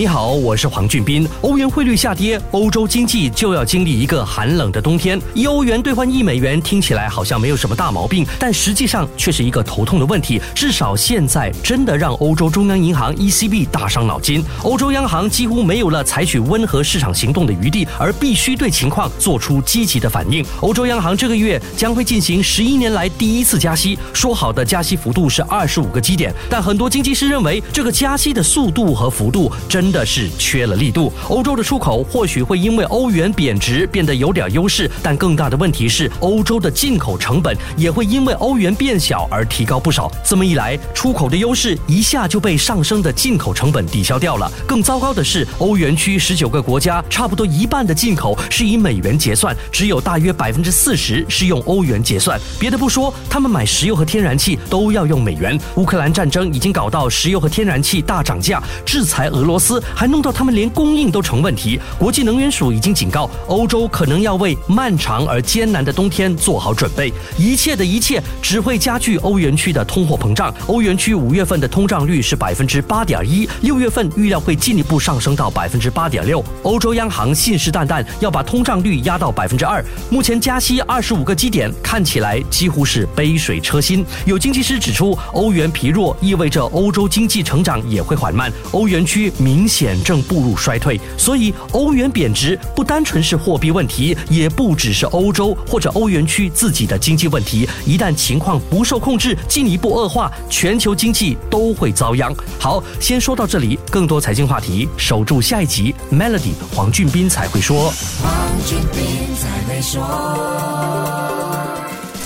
你好，我是黄俊斌。欧元汇率下跌，欧洲经济就要经历一个寒冷的冬天。以欧元兑换一美元听起来好像没有什么大毛病，但实际上却是一个头痛的问题。至少现在真的让欧洲中央银行 ECB 大伤脑筋。欧洲央行几乎没有了采取温和市场行动的余地，而必须对情况做出积极的反应。欧洲央行这个月将会进行十一年来第一次加息，说好的加息幅度是二十五个基点，但很多经济师认为这个加息的速度和幅度真。真的是缺了力度。欧洲的出口或许会因为欧元贬值变得有点优势，但更大的问题是，欧洲的进口成本也会因为欧元变小而提高不少。这么一来，出口的优势一下就被上升的进口成本抵消掉了。更糟糕的是，欧元区十九个国家，差不多一半的进口是以美元结算，只有大约百分之四十是用欧元结算。别的不说，他们买石油和天然气都要用美元。乌克兰战争已经搞到石油和天然气大涨价，制裁俄罗斯。还弄到他们连供应都成问题。国际能源署已经警告，欧洲可能要为漫长而艰难的冬天做好准备。一切的一切只会加剧欧元区的通货膨胀。欧元区五月份的通胀率是百分之八点一，六月份预料会进一步上升到百分之八点六。欧洲央行信誓旦旦要把通胀率压到百分之二。目前加息二十五个基点，看起来几乎是杯水车薪。有经济师指出，欧元疲弱意味着欧洲经济成长也会缓慢。欧元区明。明显正步入衰退，所以欧元贬值不单纯是货币问题，也不只是欧洲或者欧元区自己的经济问题。一旦情况不受控制，进一步恶化，全球经济都会遭殃。好，先说到这里，更多财经话题，守住下一集。Melody 黄俊斌才会说。黄俊斌才会说。